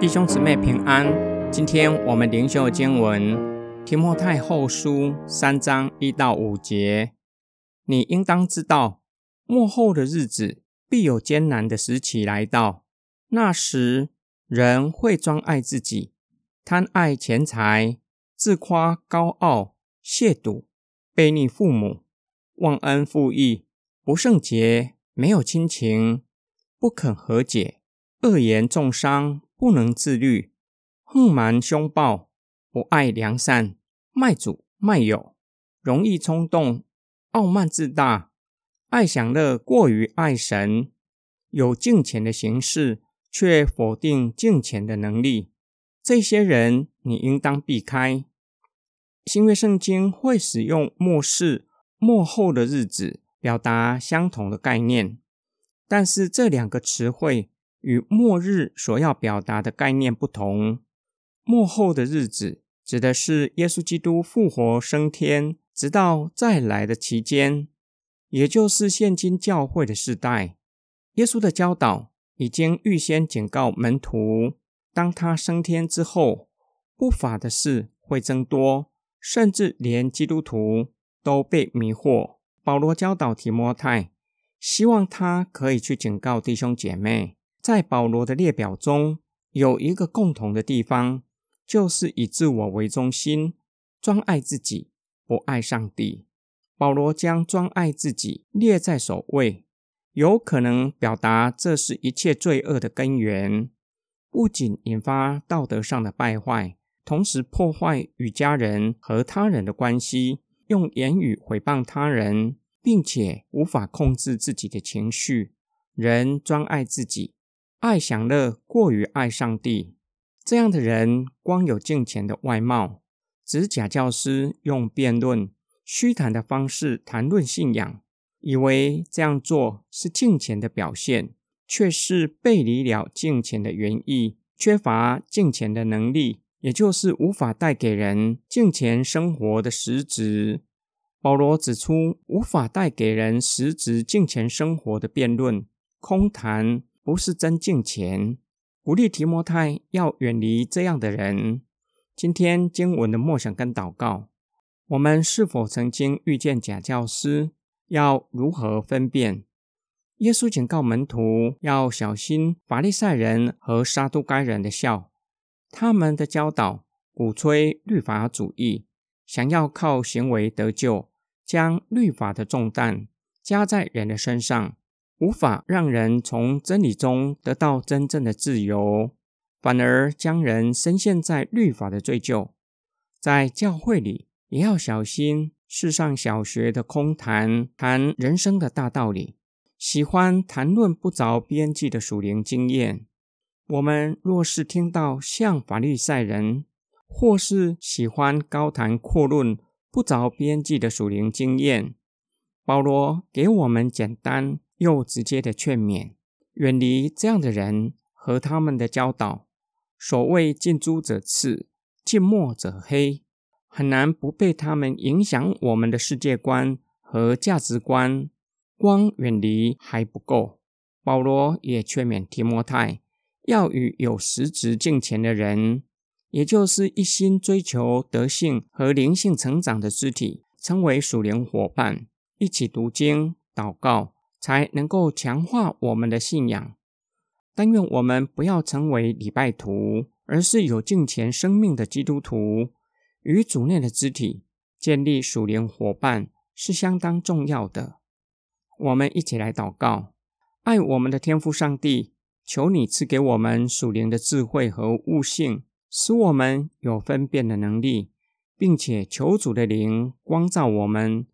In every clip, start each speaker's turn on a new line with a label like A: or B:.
A: 弟兄姊妹平安，今天我们灵修经文《提摩太后书》三章一到五节。你应当知道，末后的日子必有艰难的时期来到，那时人会专爱自己，贪爱钱财，自夸高傲，亵渎，背逆父母，忘恩负义，不圣洁，没有亲情，不肯和解，恶言重伤。不能自律，横蛮凶暴，不爱良善，卖主卖友，容易冲动，傲慢自大，爱享乐过于爱神，有敬虔的形式，却否定敬虔的能力。这些人你应当避开。新约圣经会使用末世、末后的日子表达相同的概念，但是这两个词汇。与末日所要表达的概念不同。末后的日子指的是耶稣基督复活升天，直到再来的期间，也就是现今教会的时代。耶稣的教导已经预先警告门徒，当他升天之后，不法的事会增多，甚至连基督徒都被迷惑。保罗教导提摩太，希望他可以去警告弟兄姐妹。在保罗的列表中，有一个共同的地方，就是以自我为中心，专爱自己，不爱上帝。保罗将专爱自己列在首位，有可能表达这是一切罪恶的根源，不仅引发道德上的败坏，同时破坏与家人和他人的关系，用言语毁谤他人，并且无法控制自己的情绪。人专爱自己。爱享乐过于爱上帝，这样的人光有敬虔的外貌，指假教师用辩论、虚谈的方式谈论信仰，以为这样做是敬虔的表现，却是背离了敬虔的原意，缺乏敬虔的能力，也就是无法带给人敬虔生活的实质。保罗指出，无法带给人实质敬虔生活的辩论、空谈。不是真敬虔，鼓励提摩太要远离这样的人。今天经文的默想跟祷告，我们是否曾经遇见假教师？要如何分辨？耶稣警告门徒要小心法利赛人和撒都该人的笑，他们的教导鼓吹律法主义，想要靠行为得救，将律法的重担加在人的身上。无法让人从真理中得到真正的自由，反而将人深陷在律法的追究。在教会里，也要小心世上小学的空谈，谈人生的大道理，喜欢谈论不着边际的属灵经验。我们若是听到像法律赛人，或是喜欢高谈阔论不着边际的属灵经验，保罗给我们简单。又直接的劝勉，远离这样的人和他们的教导。所谓近朱者赤，近墨者黑，很难不被他们影响我们的世界观和价值观。光远离还不够，保罗也劝勉提摩太，要与有实质敬虔的人，也就是一心追求德性和灵性成长的肢体，称为属灵伙伴，一起读经、祷告。才能够强化我们的信仰。但愿我们不要成为礼拜徒，而是有敬虔生命的基督徒。与主内的肢体建立属灵伙伴是相当重要的。我们一起来祷告：爱我们的天父上帝，求你赐给我们属灵的智慧和悟性，使我们有分辨的能力，并且求主的灵光照我们，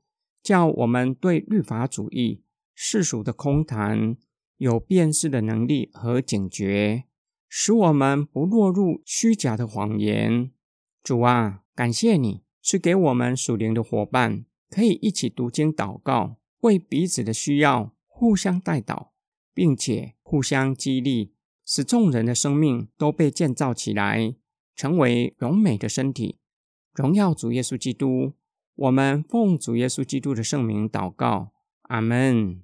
A: 叫我们对律法主义。世俗的空谈有辨识的能力和警觉，使我们不落入虚假的谎言。主啊，感谢你是给我们属灵的伙伴，可以一起读经祷告，为彼此的需要互相代祷，并且互相激励，使众人的生命都被建造起来，成为荣美的身体。荣耀主耶稣基督，我们奉主耶稣基督的圣名祷告。
B: 阿门。